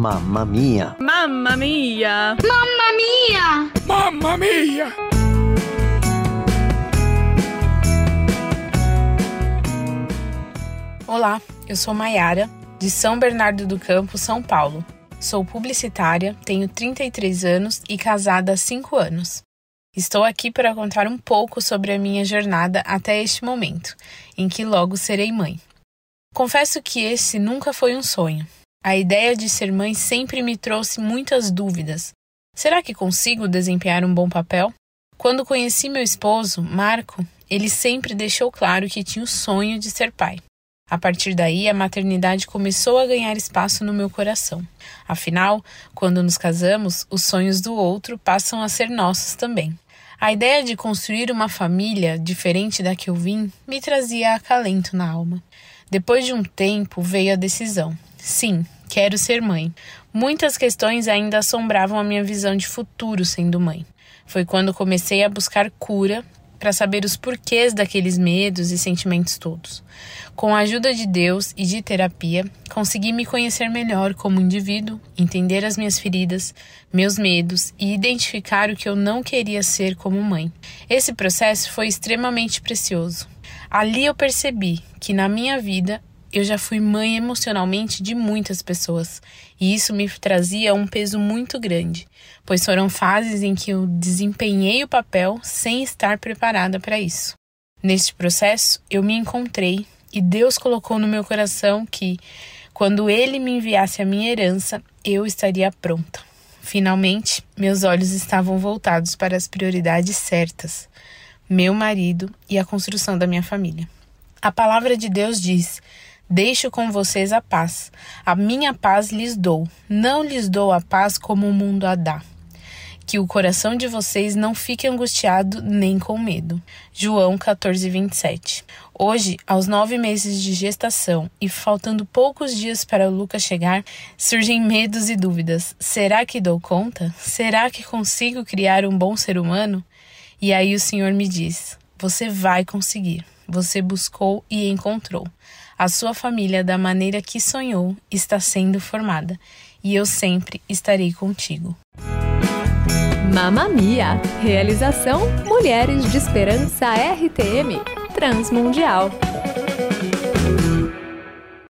Mamma mia! Mamma mia! Mamma mia! Mamma mia! Olá, eu sou Maiara, de São Bernardo do Campo, São Paulo. Sou publicitária, tenho 33 anos e casada há 5 anos. Estou aqui para contar um pouco sobre a minha jornada até este momento, em que logo serei mãe. Confesso que esse nunca foi um sonho. A ideia de ser mãe sempre me trouxe muitas dúvidas. Será que consigo desempenhar um bom papel? Quando conheci meu esposo, Marco, ele sempre deixou claro que tinha o sonho de ser pai. A partir daí, a maternidade começou a ganhar espaço no meu coração. Afinal, quando nos casamos, os sonhos do outro passam a ser nossos também. A ideia de construir uma família diferente da que eu vim me trazia acalento na alma. Depois de um tempo veio a decisão. Sim, quero ser mãe. Muitas questões ainda assombravam a minha visão de futuro sendo mãe. Foi quando comecei a buscar cura para saber os porquês daqueles medos e sentimentos todos. Com a ajuda de Deus e de terapia, consegui me conhecer melhor como indivíduo, entender as minhas feridas, meus medos e identificar o que eu não queria ser como mãe. Esse processo foi extremamente precioso. Ali eu percebi que na minha vida eu já fui mãe emocionalmente de muitas pessoas, e isso me trazia um peso muito grande, pois foram fases em que eu desempenhei o papel sem estar preparada para isso. Neste processo, eu me encontrei e Deus colocou no meu coração que, quando Ele me enviasse a minha herança, eu estaria pronta. Finalmente, meus olhos estavam voltados para as prioridades certas: meu marido e a construção da minha família. A palavra de Deus diz Deixo com vocês a paz. A minha paz lhes dou. Não lhes dou a paz como o mundo a dá. Que o coração de vocês não fique angustiado nem com medo. João 14, 27. Hoje, aos nove meses de gestação e faltando poucos dias para o Lucas chegar, surgem medos e dúvidas. Será que dou conta? Será que consigo criar um bom ser humano? E aí o Senhor me diz: Você vai conseguir. Você buscou e encontrou. A sua família, da maneira que sonhou, está sendo formada e eu sempre estarei contigo. Mamamia! Realização Mulheres de Esperança RTM Transmundial.